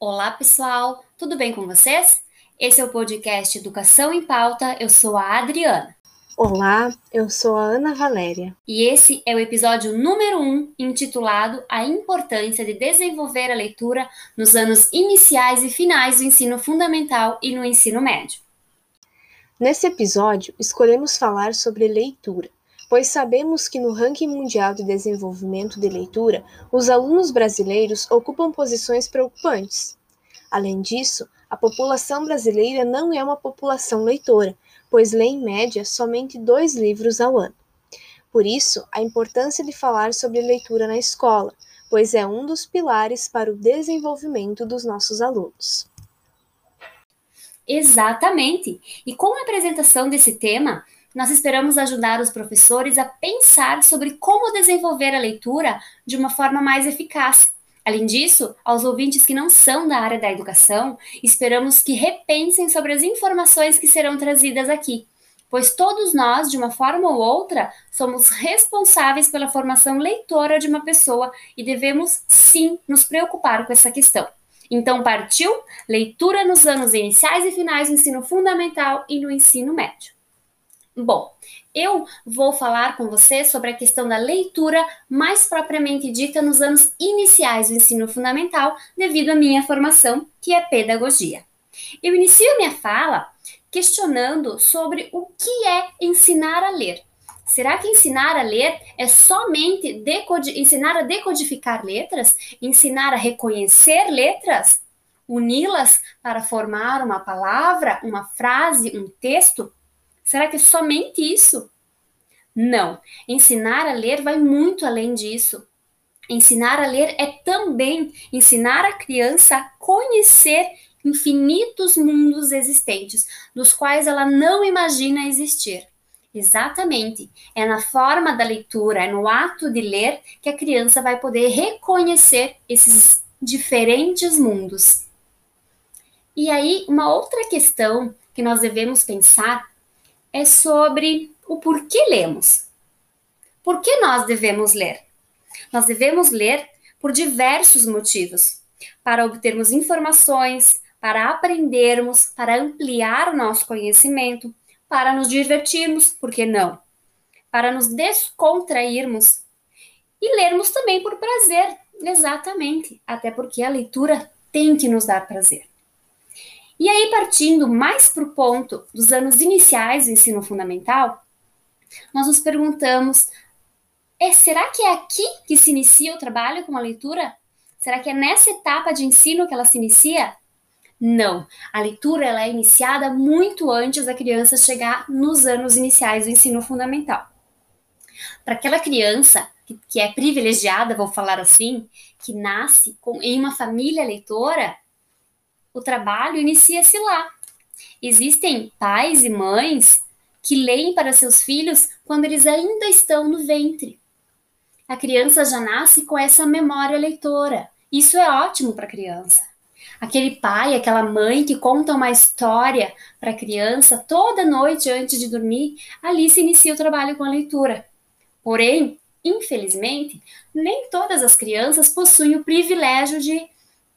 Olá, pessoal! Tudo bem com vocês? Esse é o podcast Educação em Pauta. Eu sou a Adriana. Olá, eu sou a Ana Valéria. E esse é o episódio número 1, um, intitulado A Importância de Desenvolver a Leitura nos anos iniciais e finais do ensino fundamental e no ensino médio. Nesse episódio, escolhemos falar sobre leitura pois sabemos que no ranking mundial de desenvolvimento de leitura, os alunos brasileiros ocupam posições preocupantes. Além disso, a população brasileira não é uma população leitora, pois lê em média somente dois livros ao ano. Por isso, a importância de falar sobre leitura na escola, pois é um dos pilares para o desenvolvimento dos nossos alunos. Exatamente! E com a apresentação desse tema, nós esperamos ajudar os professores a pensar sobre como desenvolver a leitura de uma forma mais eficaz. Além disso, aos ouvintes que não são da área da educação, esperamos que repensem sobre as informações que serão trazidas aqui, pois todos nós, de uma forma ou outra, somos responsáveis pela formação leitora de uma pessoa e devemos sim nos preocupar com essa questão. Então, partiu leitura nos anos iniciais e finais do ensino fundamental e no ensino médio. Bom, eu vou falar com você sobre a questão da leitura mais propriamente dita nos anos iniciais do ensino fundamental, devido à minha formação, que é pedagogia. Eu inicio minha fala questionando sobre o que é ensinar a ler. Será que ensinar a ler é somente ensinar a decodificar letras? Ensinar a reconhecer letras? Uni-las para formar uma palavra, uma frase, um texto? Será que é somente isso? Não. Ensinar a ler vai muito além disso. Ensinar a ler é também ensinar a criança a conhecer infinitos mundos existentes, dos quais ela não imagina existir. Exatamente. É na forma da leitura, é no ato de ler que a criança vai poder reconhecer esses diferentes mundos. E aí, uma outra questão que nós devemos pensar é sobre o porquê lemos. Por que nós devemos ler? Nós devemos ler por diversos motivos: para obtermos informações, para aprendermos, para ampliar o nosso conhecimento, para nos divertirmos, por que não? Para nos descontrairmos e lermos também por prazer, exatamente, até porque a leitura tem que nos dar prazer. E aí, partindo mais para o ponto dos anos iniciais do ensino fundamental, nós nos perguntamos: é, será que é aqui que se inicia o trabalho com a leitura? Será que é nessa etapa de ensino que ela se inicia? Não, a leitura ela é iniciada muito antes da criança chegar nos anos iniciais do ensino fundamental. Para aquela criança que, que, é privilegiada, vou falar assim, que nasce com, em uma família leitora, o trabalho inicia-se lá. Existem pais e mães que leem para seus filhos quando eles ainda estão no ventre. A criança já nasce com essa memória leitora. Isso é ótimo para a criança. Aquele pai, aquela mãe que conta uma história para a criança toda noite antes de dormir, ali se inicia o trabalho com a leitura. Porém, infelizmente, nem todas as crianças possuem o privilégio de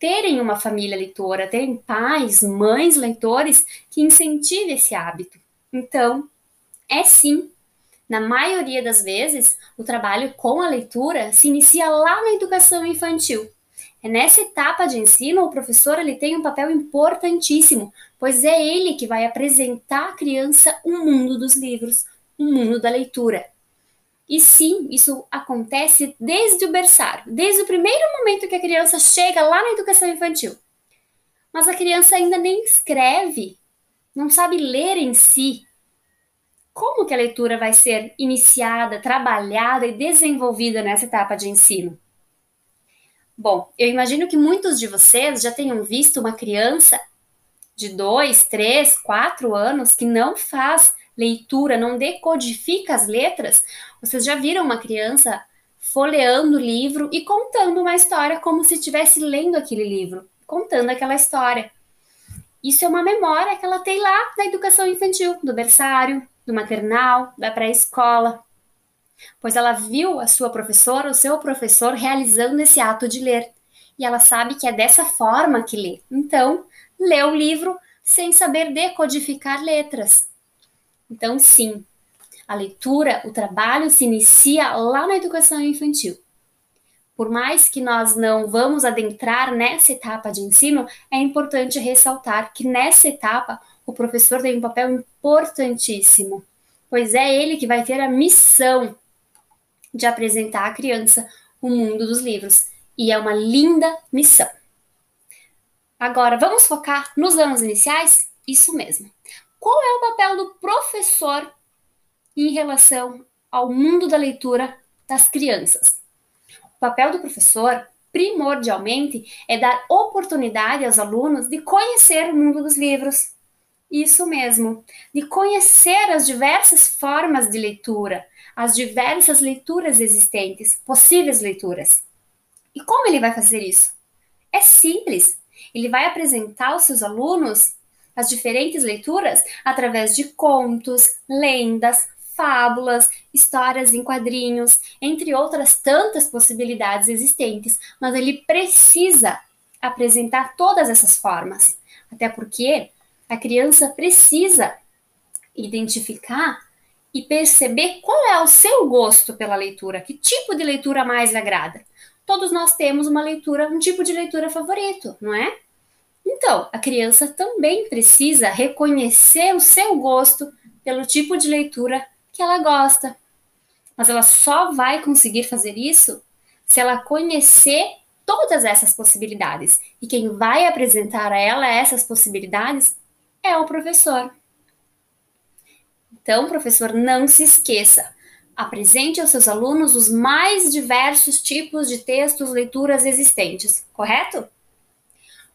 terem uma família leitora, terem pais, mães leitores que incentivem esse hábito. Então, é sim, na maioria das vezes, o trabalho com a leitura se inicia lá na educação infantil. É nessa etapa de ensino, o professor ele tem um papel importantíssimo, pois é ele que vai apresentar à criança o um mundo dos livros, o um mundo da leitura. E sim, isso acontece desde o berçário, desde o primeiro momento que a criança chega lá na educação infantil. Mas a criança ainda nem escreve, não sabe ler em si. Como que a leitura vai ser iniciada, trabalhada e desenvolvida nessa etapa de ensino? Bom, eu imagino que muitos de vocês já tenham visto uma criança de dois, três, quatro anos que não faz leitura, não decodifica as letras, vocês já viram uma criança folheando o livro e contando uma história como se estivesse lendo aquele livro, contando aquela história. Isso é uma memória que ela tem lá da educação infantil, do berçário, do maternal, da pré-escola. Pois ela viu a sua professora, o seu professor realizando esse ato de ler. e ela sabe que é dessa forma que lê. Então, lê o livro sem saber decodificar letras. Então, sim, a leitura, o trabalho se inicia lá na educação infantil. Por mais que nós não vamos adentrar nessa etapa de ensino, é importante ressaltar que nessa etapa o professor tem um papel importantíssimo, pois é ele que vai ter a missão de apresentar à criança o mundo dos livros. E é uma linda missão. Agora, vamos focar nos anos iniciais? Isso mesmo. Qual é o papel do professor em relação ao mundo da leitura das crianças? O papel do professor, primordialmente, é dar oportunidade aos alunos de conhecer o mundo dos livros. Isso mesmo, de conhecer as diversas formas de leitura, as diversas leituras existentes, possíveis leituras. E como ele vai fazer isso? É simples. Ele vai apresentar aos seus alunos as diferentes leituras através de contos, lendas, fábulas, histórias em quadrinhos, entre outras tantas possibilidades existentes, mas ele precisa apresentar todas essas formas. Até porque a criança precisa identificar e perceber qual é o seu gosto pela leitura, que tipo de leitura mais agrada. Todos nós temos uma leitura, um tipo de leitura favorito, não é? Então, a criança também precisa reconhecer o seu gosto pelo tipo de leitura que ela gosta. Mas ela só vai conseguir fazer isso se ela conhecer todas essas possibilidades. E quem vai apresentar a ela essas possibilidades é o professor. Então, professor, não se esqueça. Apresente aos seus alunos os mais diversos tipos de textos, leituras existentes, correto?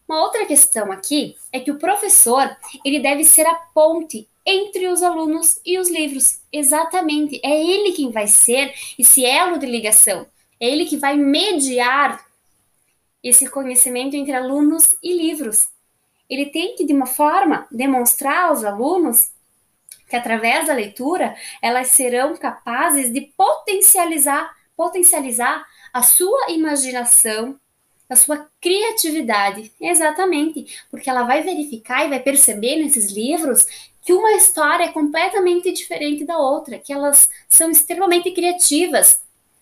Uma outra questão aqui é que o professor, ele deve ser a ponte entre os alunos e os livros. Exatamente, é ele quem vai ser esse elo de ligação. É ele que vai mediar esse conhecimento entre alunos e livros. Ele tem que, de uma forma, demonstrar aos alunos que através da leitura elas serão capazes de potencializar, potencializar a sua imaginação, a sua criatividade. Exatamente, porque ela vai verificar e vai perceber nesses livros que uma história é completamente diferente da outra, que elas são extremamente criativas,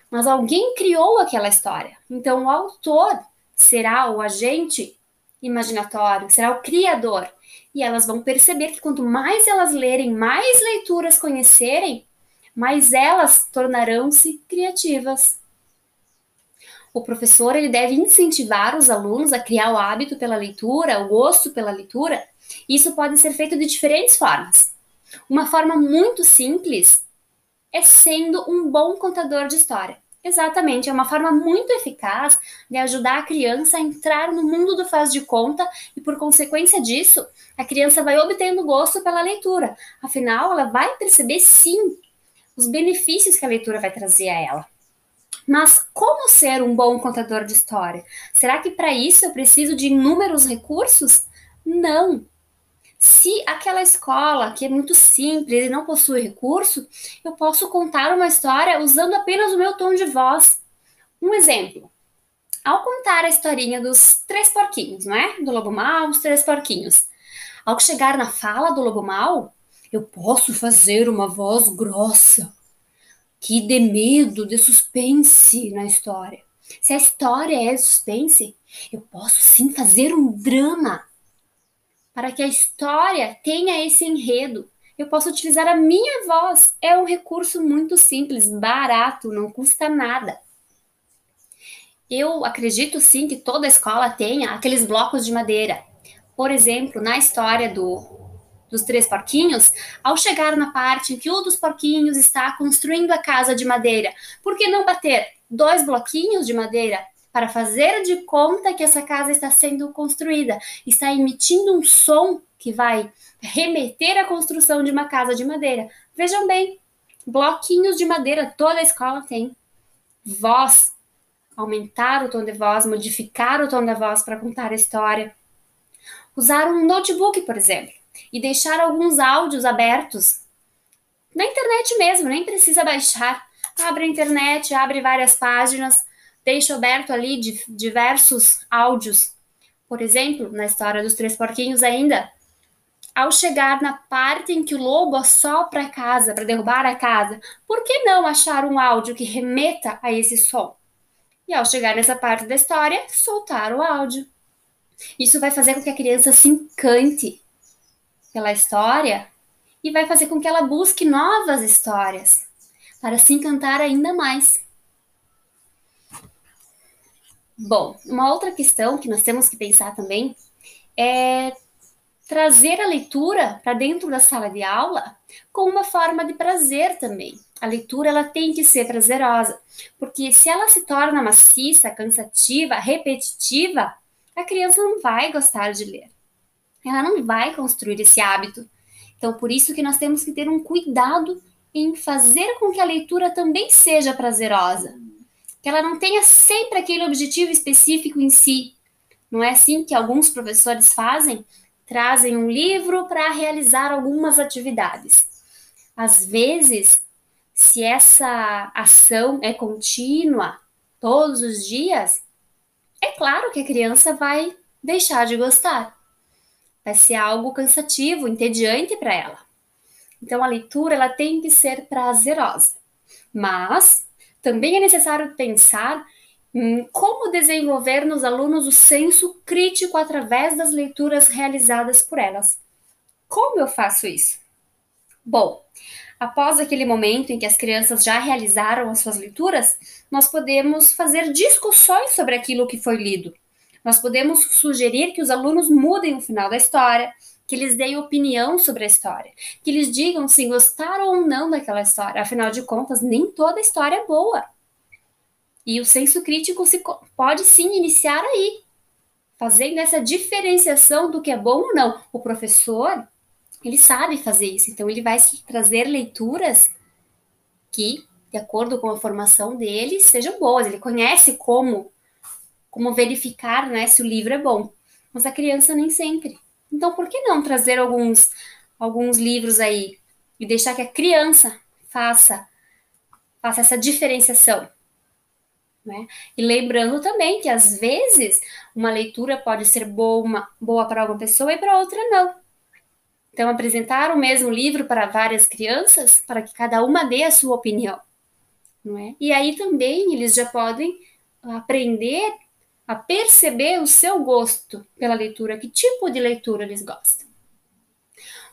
mas alguém criou aquela história. Então o autor será o agente imaginatório, será o criador e elas vão perceber que quanto mais elas lerem, mais leituras conhecerem, mais elas tornarão-se criativas. O professor ele deve incentivar os alunos a criar o hábito pela leitura, o gosto pela leitura. Isso pode ser feito de diferentes formas. Uma forma muito simples é sendo um bom contador de história. Exatamente, é uma forma muito eficaz de ajudar a criança a entrar no mundo do faz de conta e, por consequência disso, a criança vai obtendo gosto pela leitura. Afinal, ela vai perceber sim os benefícios que a leitura vai trazer a ela. Mas como ser um bom contador de história? Será que para isso eu preciso de inúmeros recursos? Não. Se aquela escola, que é muito simples e não possui recurso, eu posso contar uma história usando apenas o meu tom de voz. Um exemplo. Ao contar a historinha dos três porquinhos, não é? Do lobo mau, os três porquinhos. Ao chegar na fala do lobo mau, eu posso fazer uma voz grossa que dê medo, de suspense na história. Se a história é suspense, eu posso sim fazer um drama para que a história tenha esse enredo. Eu posso utilizar a minha voz. É um recurso muito simples, barato, não custa nada. Eu acredito sim que toda escola tenha aqueles blocos de madeira. Por exemplo, na história do dos três porquinhos, ao chegar na parte em que um dos porquinhos está construindo a casa de madeira, por que não bater dois bloquinhos de madeira para fazer de conta que essa casa está sendo construída, está emitindo um som que vai remeter à construção de uma casa de madeira. Vejam bem, bloquinhos de madeira toda a escola tem. Voz, aumentar o tom de voz, modificar o tom da voz para contar a história. Usar um notebook, por exemplo, e deixar alguns áudios abertos na internet mesmo, nem precisa baixar. Abre a internet, abre várias páginas, deixo aberto ali de diversos áudios. Por exemplo, na história dos três porquinhos ainda, ao chegar na parte em que o lobo assopra a casa para derrubar a casa, por que não achar um áudio que remeta a esse som? E ao chegar nessa parte da história, soltar o áudio. Isso vai fazer com que a criança se encante pela história e vai fazer com que ela busque novas histórias para se encantar ainda mais. Bom, uma outra questão que nós temos que pensar também é trazer a leitura para dentro da sala de aula com uma forma de prazer também. A leitura ela tem que ser prazerosa, porque se ela se torna maciça, cansativa, repetitiva, a criança não vai gostar de ler. Ela não vai construir esse hábito. Então, por isso que nós temos que ter um cuidado em fazer com que a leitura também seja prazerosa, que ela não tenha sempre aquele objetivo específico em si. Não é assim que alguns professores fazem? Trazem um livro para realizar algumas atividades. Às vezes, se essa ação é contínua, todos os dias, é claro que a criança vai deixar de gostar. Vai ser algo cansativo, entediante para ela. Então a leitura ela tem que ser prazerosa. Mas também é necessário pensar em como desenvolver nos alunos o senso crítico através das leituras realizadas por elas. Como eu faço isso? Bom, Após aquele momento em que as crianças já realizaram as suas leituras, nós podemos fazer discussões sobre aquilo que foi lido. Nós podemos sugerir que os alunos mudem o final da história, que eles deem opinião sobre a história, que eles digam se gostaram ou não daquela história. Afinal de contas, nem toda história é boa. E o senso crítico se, pode sim iniciar aí, fazendo essa diferenciação do que é bom ou não. O professor ele sabe fazer isso. Então, ele vai trazer leituras que, de acordo com a formação dele, sejam boas. Ele conhece como, como verificar né, se o livro é bom. Mas a criança nem sempre. Então, por que não trazer alguns, alguns livros aí e deixar que a criança faça, faça essa diferenciação? Né? E lembrando também que às vezes uma leitura pode ser boa, boa para uma pessoa e para outra não. Então, apresentar o mesmo livro para várias crianças, para que cada uma dê a sua opinião. Não é? E aí também eles já podem aprender a perceber o seu gosto pela leitura, que tipo de leitura eles gostam.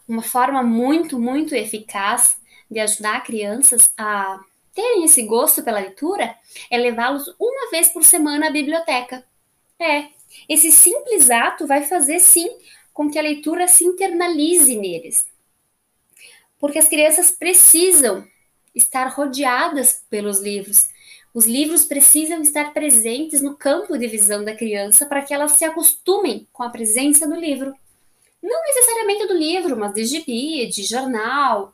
Uma forma muito, muito eficaz de ajudar crianças a terem esse gosto pela leitura é levá-los uma vez por semana à biblioteca. É, esse simples ato vai fazer sim com que a leitura se internalize neles. Porque as crianças precisam estar rodeadas pelos livros. Os livros precisam estar presentes no campo de visão da criança para que elas se acostumem com a presença do livro. Não necessariamente do livro, mas de gibi, de jornal,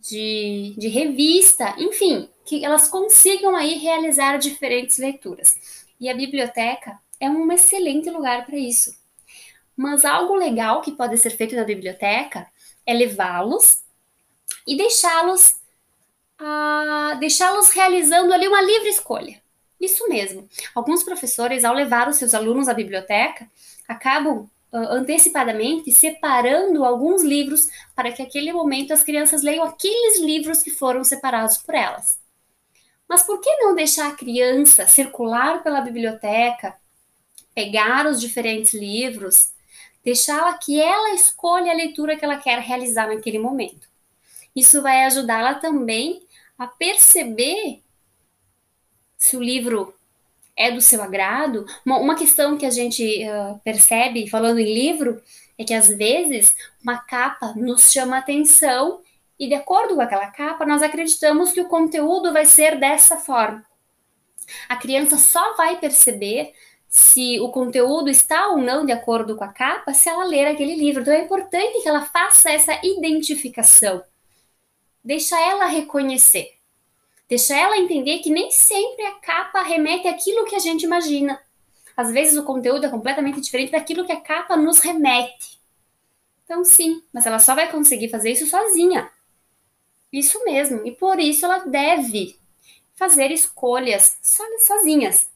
de, de revista, enfim, que elas consigam aí realizar diferentes leituras. E a biblioteca é um excelente lugar para isso. Mas algo legal que pode ser feito na biblioteca é levá-los e deixá-los uh, deixá-los realizando ali uma livre escolha. Isso mesmo. Alguns professores, ao levar os seus alunos à biblioteca, acabam uh, antecipadamente separando alguns livros para que naquele momento as crianças leiam aqueles livros que foram separados por elas. Mas por que não deixar a criança circular pela biblioteca, pegar os diferentes livros deixá-la que ela escolha a leitura que ela quer realizar naquele momento. Isso vai ajudá-la também a perceber se o livro é do seu agrado. Uma, uma questão que a gente uh, percebe falando em livro é que às vezes uma capa nos chama atenção e de acordo com aquela capa nós acreditamos que o conteúdo vai ser dessa forma. A criança só vai perceber se o conteúdo está ou não de acordo com a capa se ela ler aquele livro. Então é importante que ela faça essa identificação. Deixa ela reconhecer. Deixa ela entender que nem sempre a capa remete àquilo que a gente imagina. Às vezes o conteúdo é completamente diferente daquilo que a capa nos remete. Então, sim, mas ela só vai conseguir fazer isso sozinha. Isso mesmo. E por isso ela deve fazer escolhas sozinhas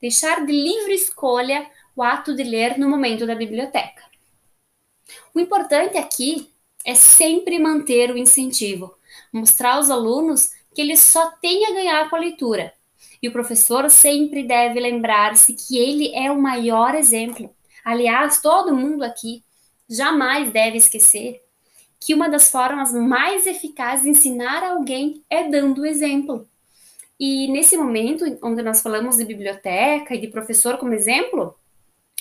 deixar de livre escolha o ato de ler no momento da biblioteca. O importante aqui é sempre manter o incentivo, mostrar aos alunos que eles só têm a ganhar com a leitura. E o professor sempre deve lembrar-se que ele é o maior exemplo. Aliás, todo mundo aqui jamais deve esquecer que uma das formas mais eficazes de ensinar alguém é dando o exemplo. E nesse momento, onde nós falamos de biblioteca e de professor como exemplo,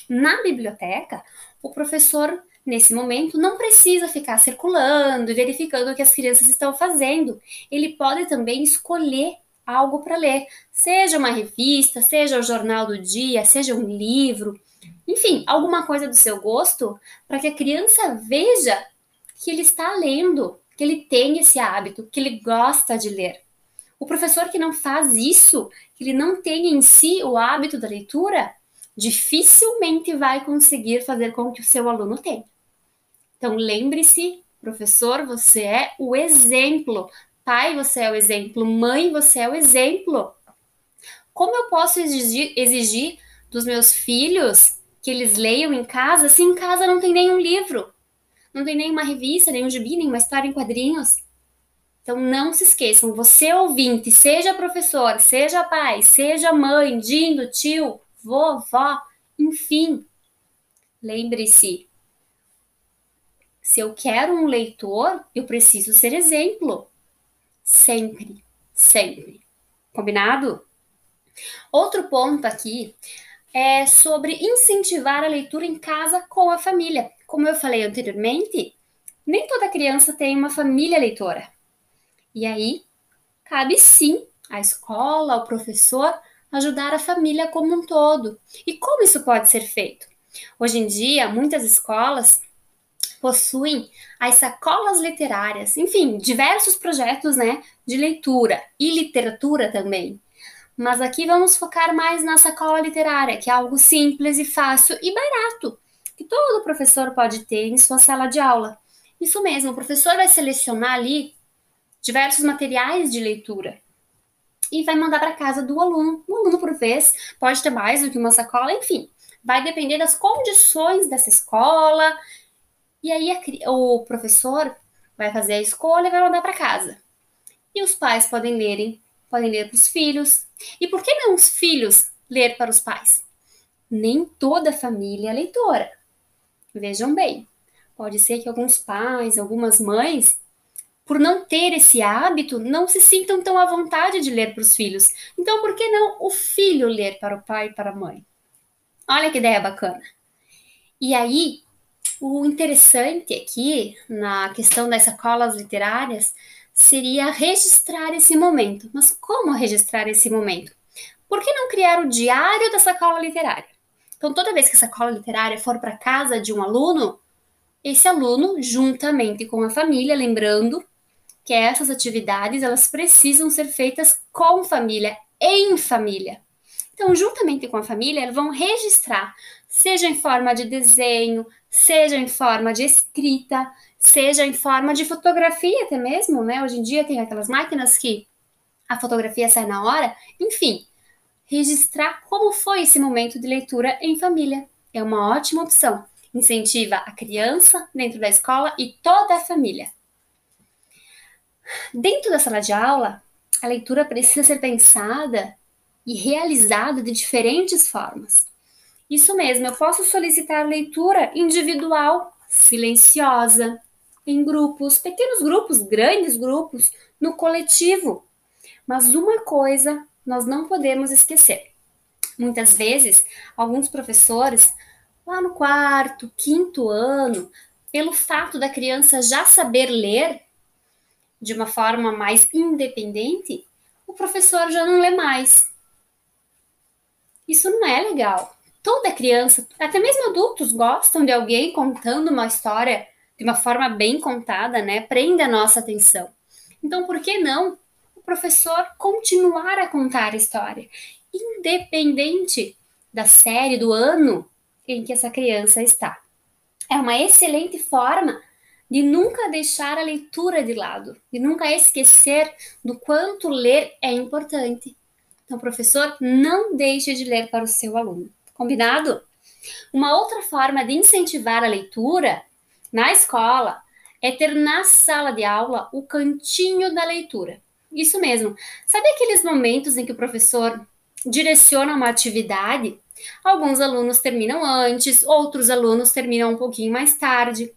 na biblioteca, o professor, nesse momento, não precisa ficar circulando e verificando o que as crianças estão fazendo. Ele pode também escolher algo para ler, seja uma revista, seja o jornal do dia, seja um livro, enfim, alguma coisa do seu gosto, para que a criança veja que ele está lendo, que ele tem esse hábito, que ele gosta de ler. O professor que não faz isso, que ele não tem em si o hábito da leitura, dificilmente vai conseguir fazer com que o seu aluno tenha. Então lembre-se, professor, você é o exemplo. Pai, você é o exemplo. Mãe, você é o exemplo. Como eu posso exigir, exigir dos meus filhos que eles leiam em casa se em casa não tem nenhum livro? Não tem nenhuma revista, nenhum gibi, nenhuma história em quadrinhos? Então não se esqueçam, você ouvinte, seja professor, seja pai, seja mãe, dindo, tio, vovó, enfim. Lembre-se, se eu quero um leitor, eu preciso ser exemplo. Sempre, sempre. Combinado? Outro ponto aqui é sobre incentivar a leitura em casa com a família. Como eu falei anteriormente, nem toda criança tem uma família leitora. E aí, cabe sim à escola, ao professor, ajudar a família como um todo. E como isso pode ser feito? Hoje em dia, muitas escolas possuem as sacolas literárias, enfim, diversos projetos né, de leitura e literatura também. Mas aqui vamos focar mais na sacola literária, que é algo simples e fácil e barato, que todo professor pode ter em sua sala de aula. Isso mesmo, o professor vai selecionar ali diversos materiais de leitura e vai mandar para casa do aluno. Um aluno por vez pode ter mais do que uma sacola, enfim, vai depender das condições dessa escola. E aí a, o professor vai fazer a escolha e vai mandar para casa. E os pais podem lerem, podem ler para os filhos. E por que não os filhos ler para os pais? Nem toda família é leitora. Vejam bem, pode ser que alguns pais, algumas mães por não ter esse hábito, não se sintam tão à vontade de ler para os filhos. Então, por que não o filho ler para o pai e para a mãe? Olha que ideia bacana. E aí, o interessante aqui, na questão das sacolas literárias, seria registrar esse momento. Mas como registrar esse momento? Por que não criar o diário da sacola literária? Então, toda vez que a sacola literária for para casa de um aluno, esse aluno, juntamente com a família, lembrando que essas atividades elas precisam ser feitas com família, em família. Então, juntamente com a família, vão registrar, seja em forma de desenho, seja em forma de escrita, seja em forma de fotografia até mesmo, né? Hoje em dia tem aquelas máquinas que a fotografia sai na hora. Enfim, registrar como foi esse momento de leitura em família. É uma ótima opção. Incentiva a criança dentro da escola e toda a família. Dentro da sala de aula, a leitura precisa ser pensada e realizada de diferentes formas. Isso mesmo, eu posso solicitar leitura individual, silenciosa, em grupos, pequenos grupos, grandes grupos, no coletivo. Mas uma coisa nós não podemos esquecer. Muitas vezes, alguns professores, lá no quarto, quinto ano, pelo fato da criança já saber ler, de uma forma mais independente, o professor já não lê mais. Isso não é legal. Toda criança, até mesmo adultos, gostam de alguém contando uma história de uma forma bem contada, né? Prende a nossa atenção. Então, por que não o professor continuar a contar a história, independente da série, do ano em que essa criança está? É uma excelente forma de nunca deixar a leitura de lado, de nunca esquecer do quanto ler é importante. Então, professor, não deixe de ler para o seu aluno. Combinado? Uma outra forma de incentivar a leitura na escola é ter na sala de aula o cantinho da leitura. Isso mesmo. Sabe aqueles momentos em que o professor direciona uma atividade? Alguns alunos terminam antes, outros alunos terminam um pouquinho mais tarde.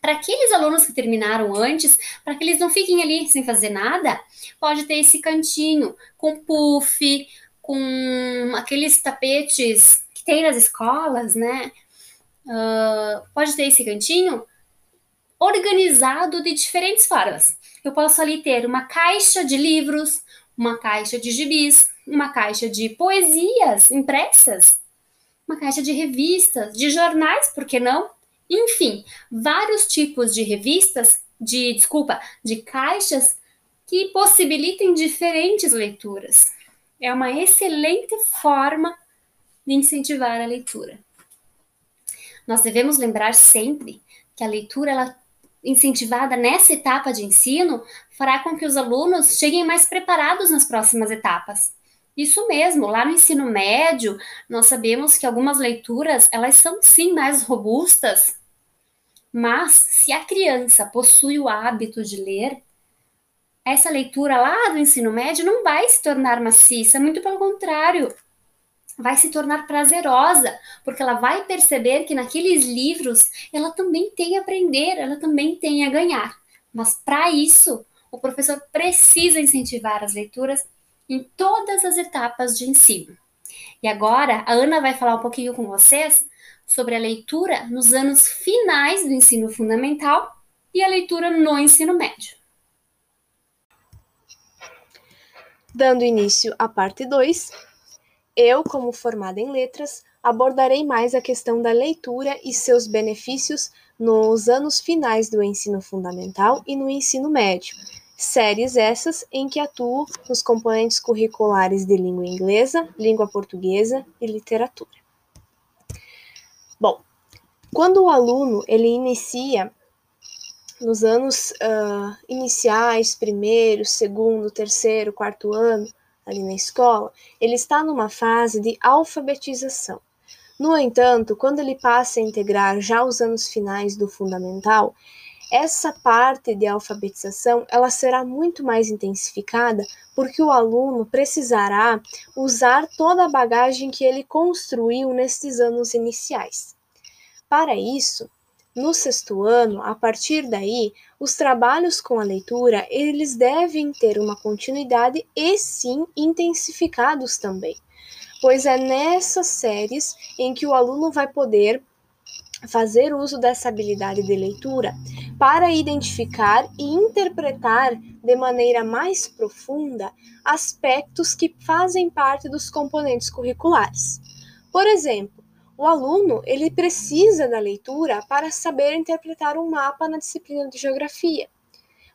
Para aqueles alunos que terminaram antes, para que eles não fiquem ali sem fazer nada, pode ter esse cantinho com puff, com aqueles tapetes que tem nas escolas, né? Uh, pode ter esse cantinho organizado de diferentes formas. Eu posso ali ter uma caixa de livros, uma caixa de gibis, uma caixa de poesias impressas, uma caixa de revistas, de jornais, por que não? Enfim, vários tipos de revistas, de desculpa, de caixas que possibilitem diferentes leituras. É uma excelente forma de incentivar a leitura. Nós devemos lembrar sempre que a leitura ela incentivada nessa etapa de ensino fará com que os alunos cheguem mais preparados nas próximas etapas. Isso mesmo, lá no ensino médio, nós sabemos que algumas leituras, elas são sim mais robustas, mas se a criança possui o hábito de ler, essa leitura lá do ensino médio não vai se tornar maciça, muito pelo contrário, vai se tornar prazerosa, porque ela vai perceber que naqueles livros ela também tem a aprender, ela também tem a ganhar. Mas para isso, o professor precisa incentivar as leituras em todas as etapas de ensino. E agora, a Ana vai falar um pouquinho com vocês sobre a leitura nos anos finais do ensino fundamental e a leitura no ensino médio. Dando início à parte 2, eu, como formada em letras, abordarei mais a questão da leitura e seus benefícios nos anos finais do ensino fundamental e no ensino médio. Séries essas em que atuo nos componentes curriculares de língua inglesa, língua portuguesa e literatura. Bom, quando o aluno ele inicia nos anos uh, iniciais, primeiro, segundo, terceiro, quarto ano, ali na escola, ele está numa fase de alfabetização. No entanto, quando ele passa a integrar já os anos finais do fundamental, essa parte de alfabetização ela será muito mais intensificada porque o aluno precisará usar toda a bagagem que ele construiu nesses anos iniciais. Para isso, no sexto ano, a partir daí, os trabalhos com a leitura, eles devem ter uma continuidade e sim intensificados também, pois é nessas séries em que o aluno vai poder fazer uso dessa habilidade de leitura para identificar e interpretar de maneira mais profunda aspectos que fazem parte dos componentes curriculares. Por exemplo, o aluno, ele precisa da leitura para saber interpretar um mapa na disciplina de geografia,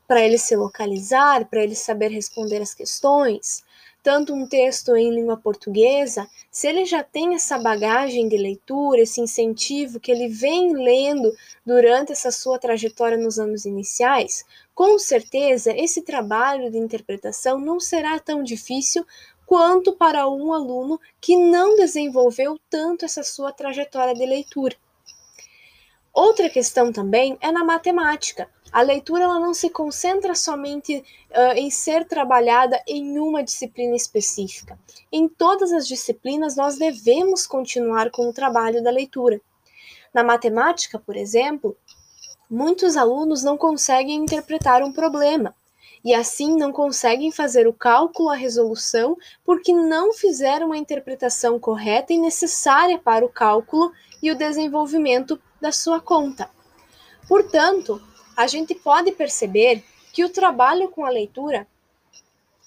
para ele se localizar, para ele saber responder as questões. Tanto um texto em língua portuguesa, se ele já tem essa bagagem de leitura, esse incentivo que ele vem lendo durante essa sua trajetória nos anos iniciais, com certeza esse trabalho de interpretação não será tão difícil quanto para um aluno que não desenvolveu tanto essa sua trajetória de leitura. Outra questão também é na matemática. A leitura ela não se concentra somente uh, em ser trabalhada em uma disciplina específica. Em todas as disciplinas, nós devemos continuar com o trabalho da leitura. Na matemática, por exemplo, muitos alunos não conseguem interpretar um problema e assim não conseguem fazer o cálculo, a resolução, porque não fizeram a interpretação correta e necessária para o cálculo e o desenvolvimento da sua conta. Portanto, a gente pode perceber que o trabalho com a leitura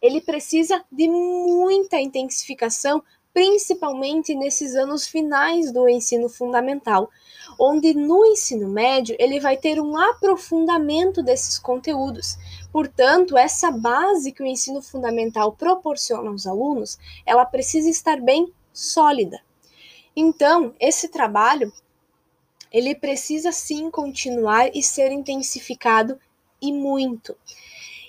ele precisa de muita intensificação, principalmente nesses anos finais do ensino fundamental, onde no ensino médio ele vai ter um aprofundamento desses conteúdos. Portanto, essa base que o ensino fundamental proporciona aos alunos, ela precisa estar bem sólida. Então, esse trabalho ele precisa sim continuar e ser intensificado e muito.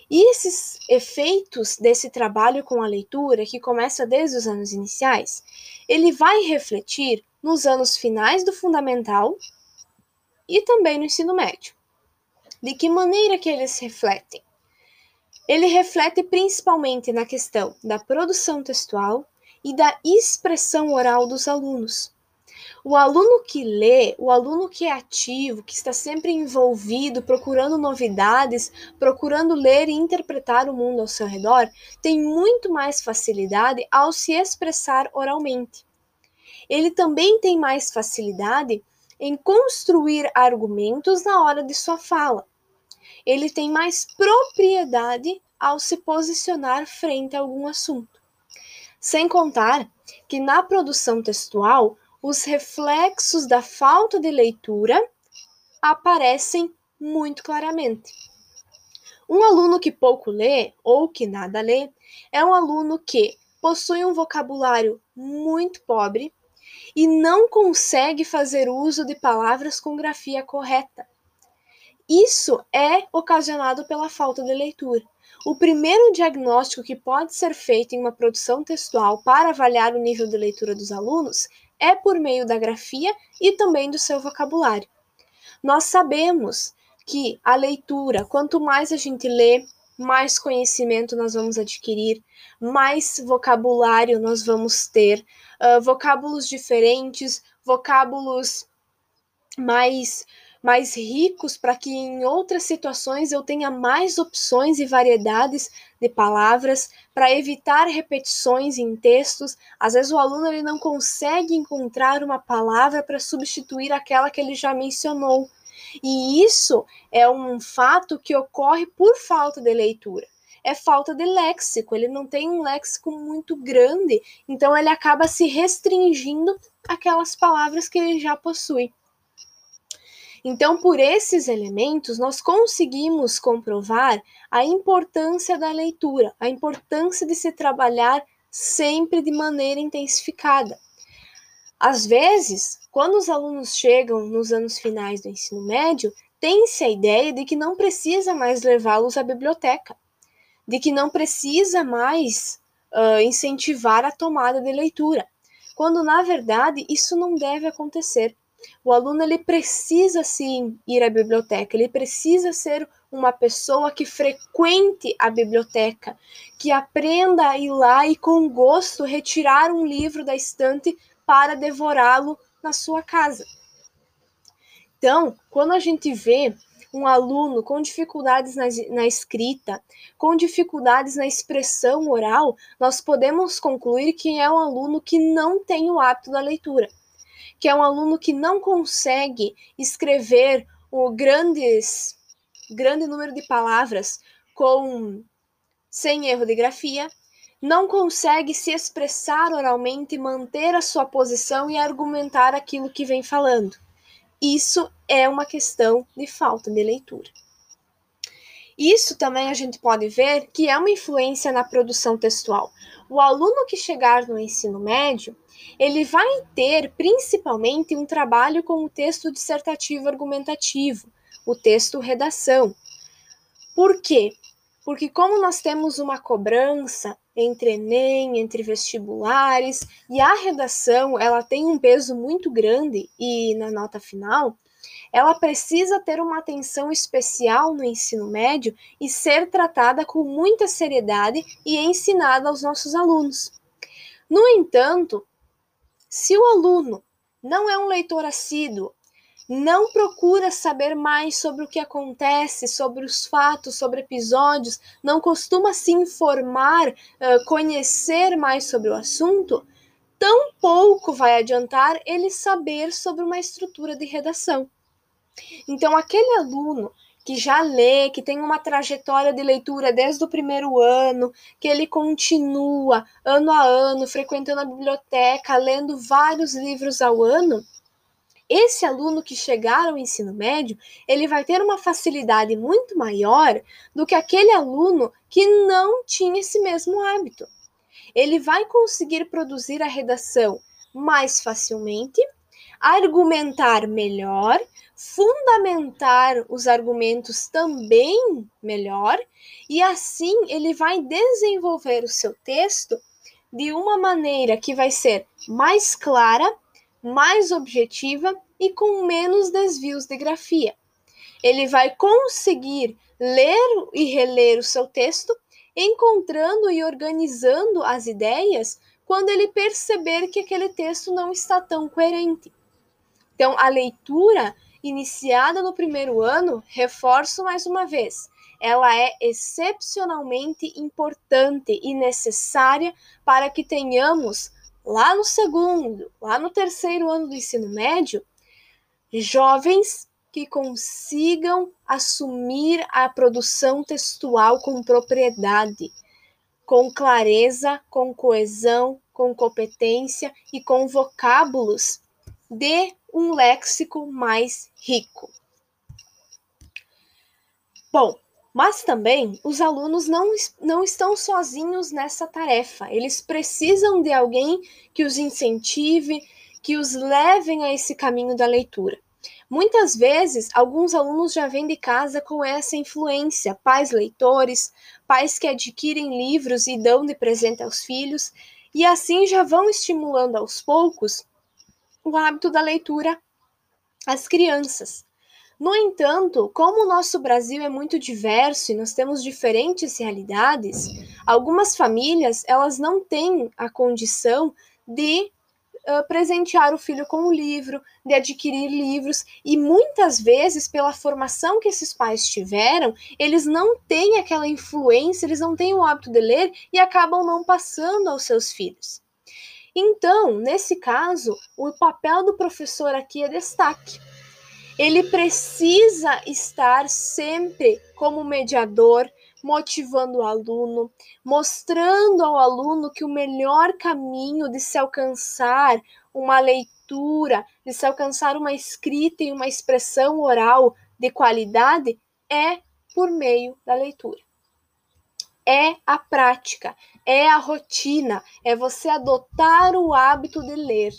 E esses efeitos desse trabalho com a leitura, que começa desde os anos iniciais, ele vai refletir nos anos finais do fundamental e também no ensino médio. De que maneira que eles refletem? Ele reflete principalmente na questão da produção textual e da expressão oral dos alunos. O aluno que lê, o aluno que é ativo, que está sempre envolvido, procurando novidades, procurando ler e interpretar o mundo ao seu redor, tem muito mais facilidade ao se expressar oralmente. Ele também tem mais facilidade em construir argumentos na hora de sua fala. Ele tem mais propriedade ao se posicionar frente a algum assunto. Sem contar que na produção textual, os reflexos da falta de leitura aparecem muito claramente. Um aluno que pouco lê ou que nada lê é um aluno que possui um vocabulário muito pobre e não consegue fazer uso de palavras com grafia correta. Isso é ocasionado pela falta de leitura. O primeiro diagnóstico que pode ser feito em uma produção textual para avaliar o nível de leitura dos alunos é por meio da grafia e também do seu vocabulário. Nós sabemos que a leitura, quanto mais a gente lê, mais conhecimento nós vamos adquirir, mais vocabulário nós vamos ter, uh, vocábulos diferentes, vocábulos mais mais ricos para que em outras situações eu tenha mais opções e variedades de palavras para evitar repetições em textos. Às vezes o aluno ele não consegue encontrar uma palavra para substituir aquela que ele já mencionou. E isso é um fato que ocorre por falta de leitura. É falta de léxico, ele não tem um léxico muito grande, então ele acaba se restringindo aquelas palavras que ele já possui. Então, por esses elementos, nós conseguimos comprovar a importância da leitura, a importância de se trabalhar sempre de maneira intensificada. Às vezes, quando os alunos chegam nos anos finais do ensino médio, tem-se a ideia de que não precisa mais levá-los à biblioteca, de que não precisa mais uh, incentivar a tomada de leitura, quando na verdade isso não deve acontecer. O aluno ele precisa sim ir à biblioteca, ele precisa ser uma pessoa que frequente a biblioteca, que aprenda a ir lá e com gosto retirar um livro da estante para devorá-lo na sua casa. Então, quando a gente vê um aluno com dificuldades na, na, escrita, com dificuldades na expressão oral, nós podemos concluir que é um aluno que não tem o hábito da leitura que é um aluno que não consegue escrever o grandes, grande número de palavras com sem erro de grafia, não consegue se expressar oralmente, manter a sua posição e argumentar aquilo que vem falando. Isso é uma questão de falta de leitura. Isso também a gente pode ver que é uma influência na produção textual. O aluno que chegar no ensino médio, ele vai ter principalmente um trabalho com o texto dissertativo argumentativo, o texto redação. Por quê? Porque como nós temos uma cobrança entre ENEM, entre vestibulares, e a redação, ela tem um peso muito grande e na nota final, ela precisa ter uma atenção especial no ensino médio e ser tratada com muita seriedade e ensinada aos nossos alunos. No entanto, se o aluno não é um leitor assíduo, não procura saber mais sobre o que acontece, sobre os fatos, sobre episódios, não costuma se informar, conhecer mais sobre o assunto, tão pouco vai adiantar ele saber sobre uma estrutura de redação. Então, aquele aluno que já lê, que tem uma trajetória de leitura desde o primeiro ano, que ele continua ano a ano frequentando a biblioteca, lendo vários livros ao ano, esse aluno que chegar ao ensino médio, ele vai ter uma facilidade muito maior do que aquele aluno que não tinha esse mesmo hábito. Ele vai conseguir produzir a redação mais facilmente argumentar melhor, fundamentar os argumentos também melhor, e assim ele vai desenvolver o seu texto de uma maneira que vai ser mais clara, mais objetiva e com menos desvios de grafia. Ele vai conseguir ler e reler o seu texto, encontrando e organizando as ideias quando ele perceber que aquele texto não está tão coerente. Então, a leitura iniciada no primeiro ano, reforço mais uma vez, ela é excepcionalmente importante e necessária para que tenhamos lá no segundo, lá no terceiro ano do ensino médio, jovens que consigam assumir a produção textual com propriedade, com clareza, com coesão, com competência e com vocábulos de um léxico mais rico. Bom, mas também os alunos não, não estão sozinhos nessa tarefa. Eles precisam de alguém que os incentive, que os levem a esse caminho da leitura. Muitas vezes, alguns alunos já vêm de casa com essa influência, pais leitores, pais que adquirem livros e dão de presente aos filhos, e assim já vão estimulando aos poucos o hábito da leitura às crianças. No entanto, como o nosso Brasil é muito diverso e nós temos diferentes realidades, algumas famílias elas não têm a condição de presentear o filho com o livro, de adquirir livros, e muitas vezes, pela formação que esses pais tiveram, eles não têm aquela influência, eles não têm o hábito de ler e acabam não passando aos seus filhos. Então, nesse caso, o papel do professor aqui é destaque. Ele precisa estar sempre como mediador, motivando o aluno, mostrando ao aluno que o melhor caminho de se alcançar uma leitura, de se alcançar uma escrita e uma expressão oral de qualidade é por meio da leitura. É a prática, é a rotina, é você adotar o hábito de ler.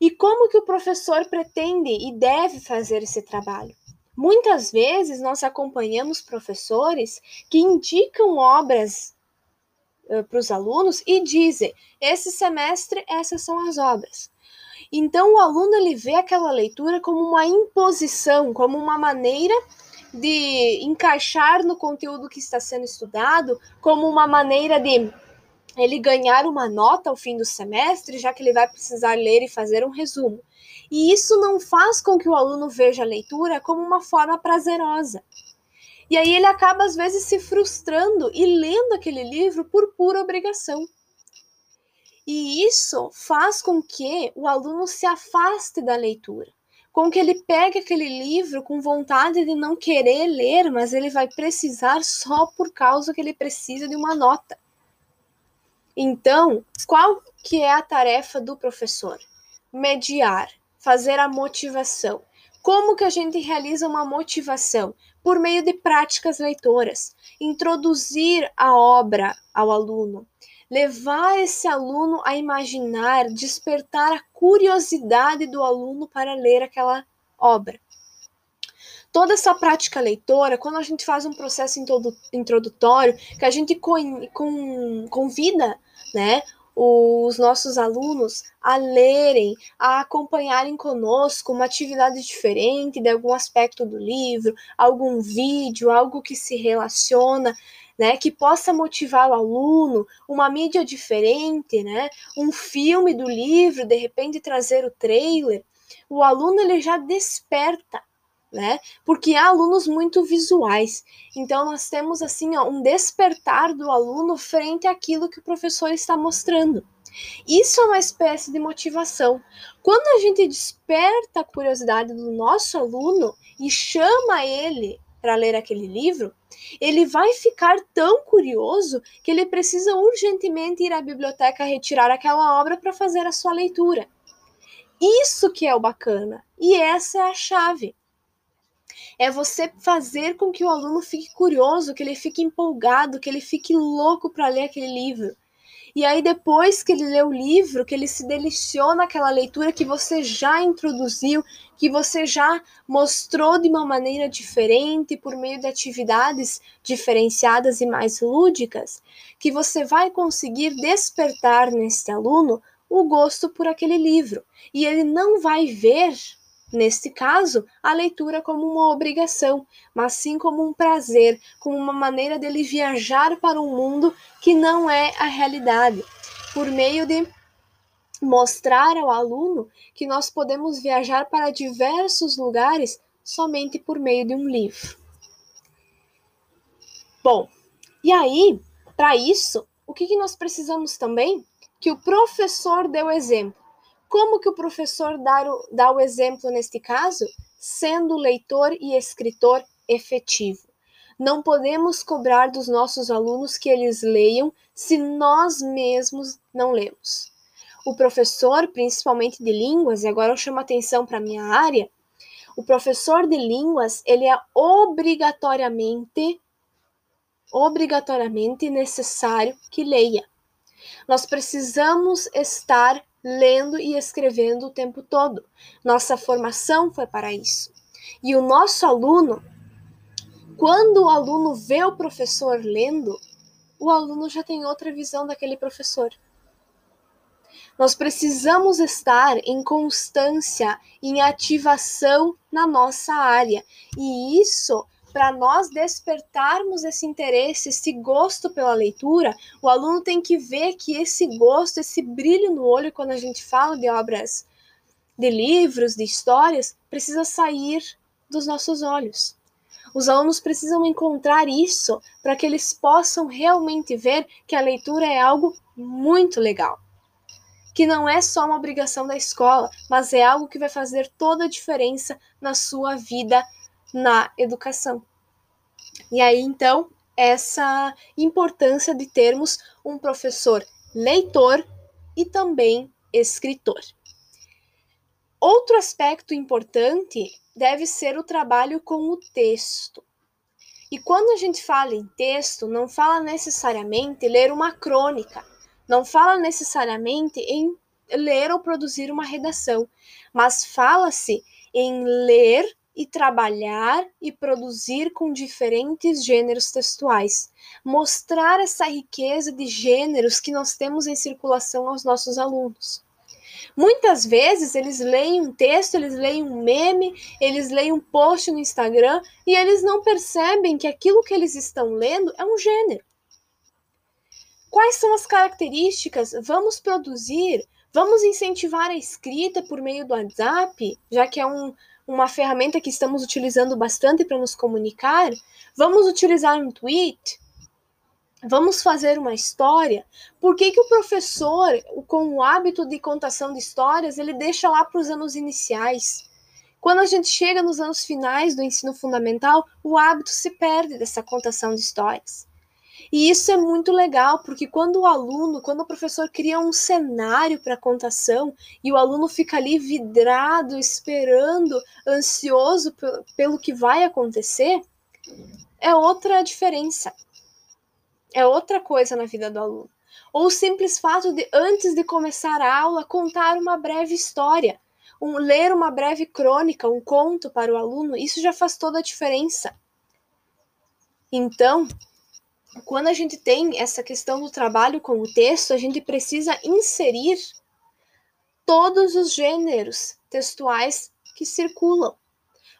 E como que o professor pretende e deve fazer esse trabalho? Muitas vezes nós acompanhamos professores que indicam obras uh, para os alunos e dizem: esse semestre essas são as obras. Então o aluno ele vê aquela leitura como uma imposição, como uma maneira de encaixar no conteúdo que está sendo estudado, como uma maneira de ele ganhar uma nota ao fim do semestre, já que ele vai precisar ler e fazer um resumo. E isso não faz com que o aluno veja a leitura como uma forma prazerosa. E aí ele acaba, às vezes, se frustrando e lendo aquele livro por pura obrigação. E isso faz com que o aluno se afaste da leitura, com que ele pegue aquele livro com vontade de não querer ler, mas ele vai precisar só por causa que ele precisa de uma nota. Então, qual que é a tarefa do professor? Mediar, fazer a motivação. Como que a gente realiza uma motivação? Por meio de práticas leitoras. Introduzir a obra ao aluno. Levar esse aluno a imaginar, despertar a curiosidade do aluno para ler aquela obra. Toda essa prática leitora, quando a gente faz um processo introdutório, que a gente convida né, os nossos alunos a lerem, a acompanharem conosco uma atividade diferente de algum aspecto do livro, algum vídeo, algo que se relaciona, né, que possa motivar o aluno, uma mídia diferente, né, um filme do livro, de repente trazer o trailer, o aluno ele já desperta né? Porque há alunos muito visuais. Então nós temos assim ó, um despertar do aluno frente àquilo que o professor está mostrando. Isso é uma espécie de motivação. Quando a gente desperta a curiosidade do nosso aluno e chama ele para ler aquele livro, ele vai ficar tão curioso que ele precisa urgentemente ir à biblioteca retirar aquela obra para fazer a sua leitura. Isso que é o bacana. E essa é a chave é você fazer com que o aluno fique curioso, que ele fique empolgado, que ele fique louco para ler aquele livro. E aí, depois que ele lê o livro, que ele se deliciou naquela leitura que você já introduziu, que você já mostrou de uma maneira diferente, por meio de atividades diferenciadas e mais lúdicas, que você vai conseguir despertar neste aluno o gosto por aquele livro. E ele não vai ver Neste caso, a leitura como uma obrigação, mas sim como um prazer, como uma maneira dele viajar para um mundo que não é a realidade, por meio de mostrar ao aluno que nós podemos viajar para diversos lugares somente por meio de um livro. Bom, e aí, para isso, o que, que nós precisamos também? Que o professor dê o exemplo. Como que o professor dá o, dá o exemplo neste caso? Sendo leitor e escritor efetivo. Não podemos cobrar dos nossos alunos que eles leiam se nós mesmos não lemos. O professor, principalmente de línguas, e agora eu chamo atenção para a minha área, o professor de línguas, ele é obrigatoriamente obrigatoriamente necessário que leia. Nós precisamos estar lendo e escrevendo o tempo todo. Nossa formação foi para isso. E o nosso aluno, quando o aluno vê o professor lendo, o aluno já tem outra visão daquele professor. Nós precisamos estar em constância, em ativação na nossa área. E isso para nós despertarmos esse interesse, esse gosto pela leitura, o aluno tem que ver que esse gosto, esse brilho no olho, quando a gente fala de obras, de livros, de histórias, precisa sair dos nossos olhos. Os alunos precisam encontrar isso para que eles possam realmente ver que a leitura é algo muito legal. Que não é só uma obrigação da escola, mas é algo que vai fazer toda a diferença na sua vida na educação. E aí, então, essa importância de termos um professor leitor e também escritor. Outro aspecto importante deve ser o trabalho com o texto. E quando a gente fala em texto, não fala necessariamente ler uma crônica, não fala necessariamente em ler ou produzir uma redação, mas fala-se em ler e trabalhar e produzir com diferentes gêneros textuais. Mostrar essa riqueza de gêneros que nós temos em circulação aos nossos alunos. Muitas vezes eles leem um texto, eles leem um meme, eles leem um post no Instagram e eles não percebem que aquilo que eles estão lendo é um gênero. Quais são as características? Vamos produzir, vamos incentivar a escrita por meio do WhatsApp, já que é um, uma ferramenta que estamos utilizando bastante para nos comunicar, vamos utilizar um tweet, vamos fazer uma história. Por que, que o professor, com o hábito de contação de histórias, ele deixa lá para os anos iniciais? Quando a gente chega nos anos finais do ensino fundamental, o hábito se perde dessa contação de histórias. E isso é muito legal, porque quando o aluno, quando o professor cria um cenário para contação e o aluno fica ali vidrado, esperando, ansioso pelo que vai acontecer, é outra diferença. É outra coisa na vida do aluno. Ou o simples fato de, antes de começar a aula, contar uma breve história, um, ler uma breve crônica, um conto para o aluno, isso já faz toda a diferença. Então, quando a gente tem essa questão do trabalho com o texto, a gente precisa inserir todos os gêneros textuais que circulam.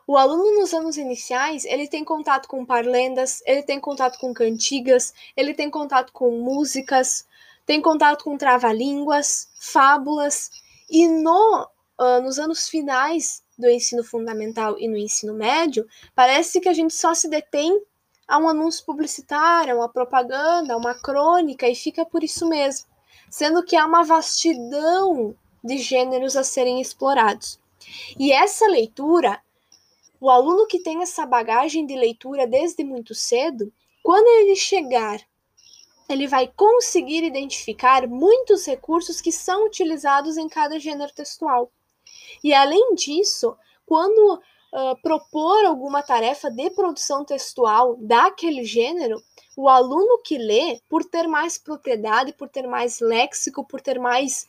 O aluno nos anos iniciais, ele tem contato com parlendas, ele tem contato com cantigas, ele tem contato com músicas, tem contato com trava-línguas, fábulas, e no, uh, nos anos finais do ensino fundamental e no ensino médio, parece que a gente só se detém a um anúncio publicitário, a uma propaganda, a uma crônica e fica por isso mesmo, sendo que há uma vastidão de gêneros a serem explorados. E essa leitura, o aluno que tem essa bagagem de leitura desde muito cedo, quando ele chegar, ele vai conseguir identificar muitos recursos que são utilizados em cada gênero textual. E além disso, quando uh, propor alguma tarefa de produção textual daquele gênero, o aluno que lê, por ter mais propriedade, por ter mais léxico, por ter mais,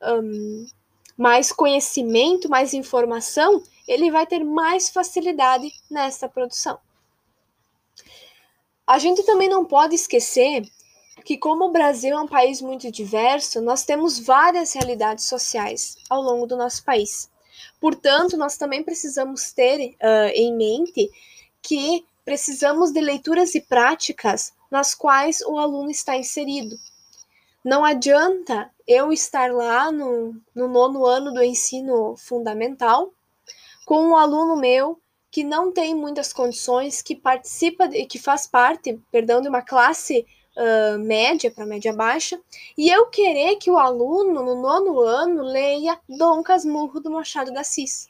um, mais conhecimento, mais informação, ele vai ter mais facilidade nessa produção. A gente também não pode esquecer que, como o Brasil é um país muito diverso, nós temos várias realidades sociais ao longo do nosso país. Portanto, nós também precisamos ter uh, em mente que precisamos de leituras e práticas nas quais o aluno está inserido. Não adianta eu estar lá no, no nono ano do ensino fundamental com um aluno meu que não tem muitas condições, que participa, de, que faz parte, perdão, de uma classe uh, média para média baixa, e eu querer que o aluno no nono ano leia Dom Casmurro do Machado de Assis.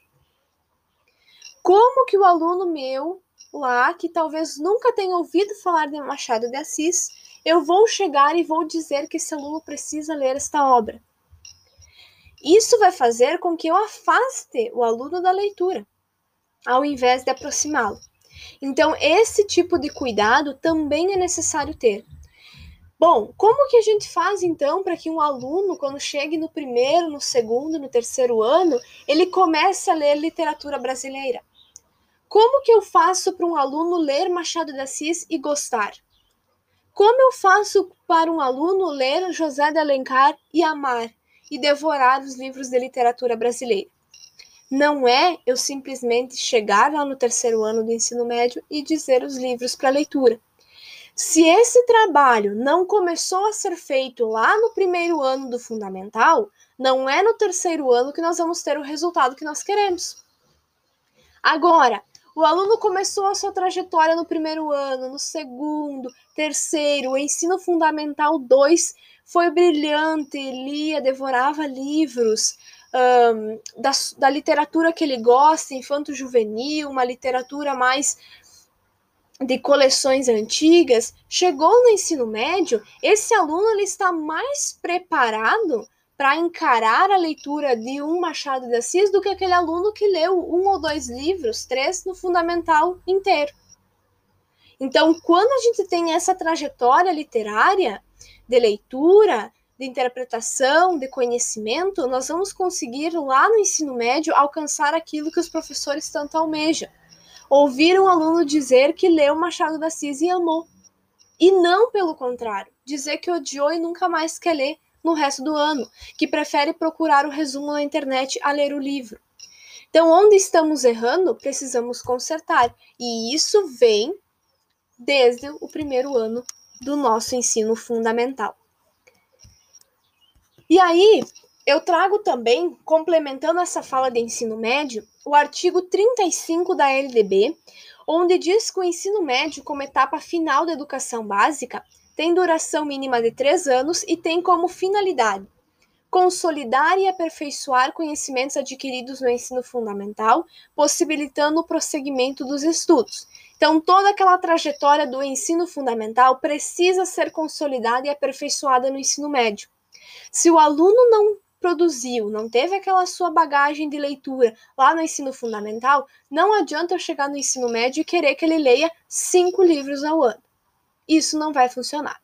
Como que o aluno meu lá, que talvez nunca tenha ouvido falar de Machado de Assis, eu vou chegar e vou dizer que esse aluno precisa ler esta obra. Isso vai fazer com que eu afaste o aluno da leitura, ao invés de aproximá-lo. Então, esse tipo de cuidado também é necessário ter. Bom, como que a gente faz então para que um aluno, quando chegue no primeiro, no segundo, no terceiro ano, ele comece a ler literatura brasileira? Como que eu faço para um aluno ler Machado de Assis e gostar? Como eu faço para um aluno ler José de Alencar e amar e devorar os livros de literatura brasileira? Não é eu simplesmente chegar lá no terceiro ano do ensino médio e dizer os livros para leitura. Se esse trabalho não começou a ser feito lá no primeiro ano do fundamental, não é no terceiro ano que nós vamos ter o resultado que nós queremos. Agora, o aluno começou a sua trajetória no primeiro ano, no segundo, terceiro, o ensino fundamental 2 foi brilhante, lia, devorava livros um, da, da literatura que ele gosta, infanto-juvenil, uma literatura mais de coleções antigas, chegou no ensino médio, esse aluno ele está mais preparado para encarar a leitura de um Machado de Assis do que aquele aluno que leu um ou dois livros, três no fundamental inteiro. Então, quando a gente tem essa trajetória literária de leitura, de interpretação, de conhecimento, nós vamos conseguir lá no ensino médio alcançar aquilo que os professores tanto almejam. Ouvir um aluno dizer que leu Machado de Assis e amou. E não pelo contrário, dizer que odiou e nunca mais quer ler no resto do ano, que prefere procurar o resumo na internet a ler o livro. Então, onde estamos errando, precisamos consertar. E isso vem desde o primeiro ano do nosso ensino fundamental. E aí, eu trago também, complementando essa fala de ensino médio, o artigo 35 da LDB, onde diz que o ensino médio, como etapa final da educação básica, tem duração mínima de três anos e tem como finalidade consolidar e aperfeiçoar conhecimentos adquiridos no ensino fundamental, possibilitando o prosseguimento dos estudos. Então, toda aquela trajetória do ensino fundamental precisa ser consolidada e aperfeiçoada no ensino médio. Se o aluno não produziu, não teve aquela sua bagagem de leitura lá no ensino fundamental, não adianta eu chegar no ensino médio e querer que ele leia cinco livros ao ano isso não vai funcionar.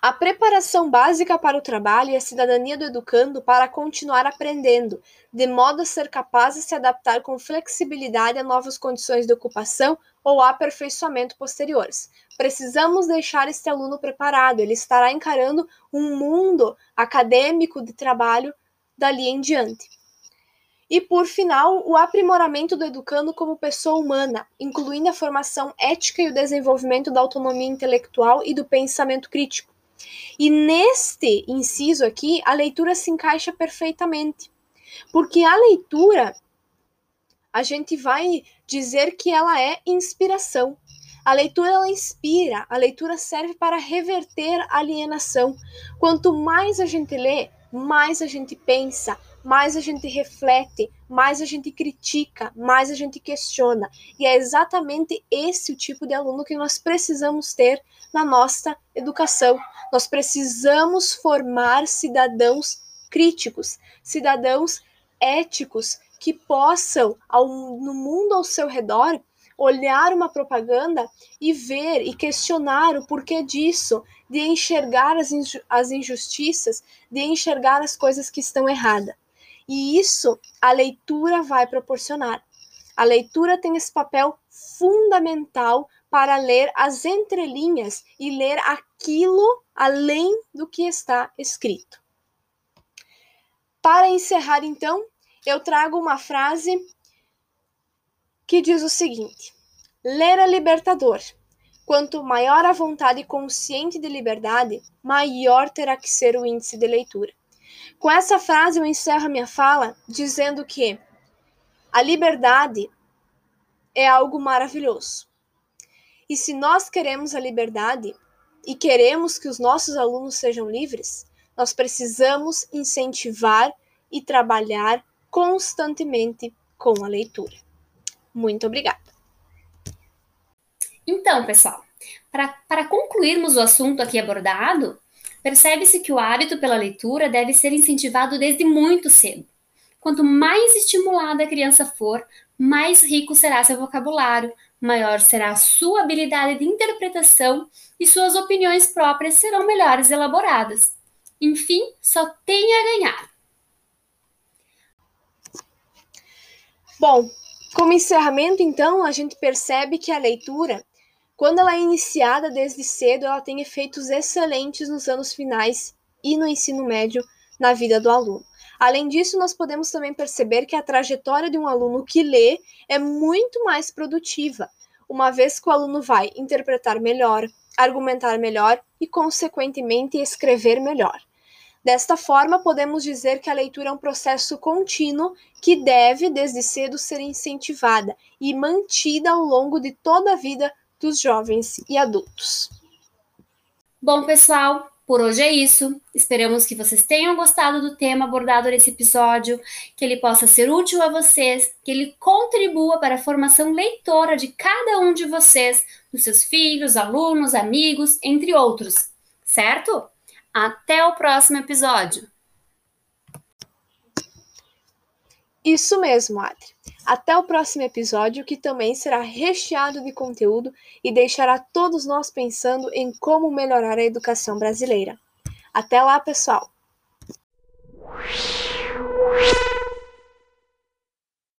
A preparação básica para o trabalho e a cidadania do educando para continuar aprendendo, de modo a ser capaz de se adaptar com flexibilidade a novas condições de ocupação ou aperfeiçoamento posteriores. Precisamos deixar este aluno preparado, ele estará encarando um mundo acadêmico de trabalho dali em diante. E, por final, o aprimoramento do educando como pessoa humana, incluindo a formação ética e o desenvolvimento da autonomia intelectual e do pensamento crítico. E neste inciso aqui, a leitura se encaixa perfeitamente. Porque a leitura, a gente vai dizer que ela é inspiração. A leitura ela inspira, a leitura serve para reverter a alienação. Quanto mais a gente lê, mais a gente pensa, mais a gente reflete, mais a gente critica, mais a gente questiona. E é exatamente esse o tipo de aluno que nós precisamos ter na nossa educação. Nós precisamos formar cidadãos críticos, cidadãos éticos que possam, ao, no mundo ao seu redor, olhar uma propaganda e ver e questionar o porquê disso, de enxergar as, inju as injustiças, de enxergar as coisas que estão erradas. E isso a leitura vai proporcionar. A leitura tem esse papel fundamental para ler as entrelinhas e ler aquilo além do que está escrito. Para encerrar, então, eu trago uma frase que diz o seguinte: Ler é libertador. Quanto maior a vontade consciente de liberdade, maior terá que ser o índice de leitura. Com essa frase, eu encerro a minha fala dizendo que a liberdade é algo maravilhoso. E se nós queremos a liberdade e queremos que os nossos alunos sejam livres, nós precisamos incentivar e trabalhar constantemente com a leitura. Muito obrigada. Então, pessoal, para concluirmos o assunto aqui abordado, percebe-se que o hábito pela leitura deve ser incentivado desde muito cedo. Quanto mais estimulada a criança for, mais rico será seu vocabulário, maior será a sua habilidade de interpretação e suas opiniões próprias serão melhores elaboradas. Enfim, só tem a ganhar. Bom, como encerramento, então, a gente percebe que a leitura, quando ela é iniciada desde cedo, ela tem efeitos excelentes nos anos finais e no ensino médio na vida do aluno. Além disso, nós podemos também perceber que a trajetória de um aluno que lê é muito mais produtiva, uma vez que o aluno vai interpretar melhor, argumentar melhor e, consequentemente, escrever melhor. Desta forma, podemos dizer que a leitura é um processo contínuo que deve, desde cedo, ser incentivada e mantida ao longo de toda a vida dos jovens e adultos. Bom, pessoal, por hoje é isso. Esperamos que vocês tenham gostado do tema abordado nesse episódio, que ele possa ser útil a vocês, que ele contribua para a formação leitora de cada um de vocês, dos seus filhos, alunos, amigos, entre outros, certo? Até o próximo episódio! Isso mesmo, Adri. Até o próximo episódio, que também será recheado de conteúdo e deixará todos nós pensando em como melhorar a educação brasileira. Até lá, pessoal!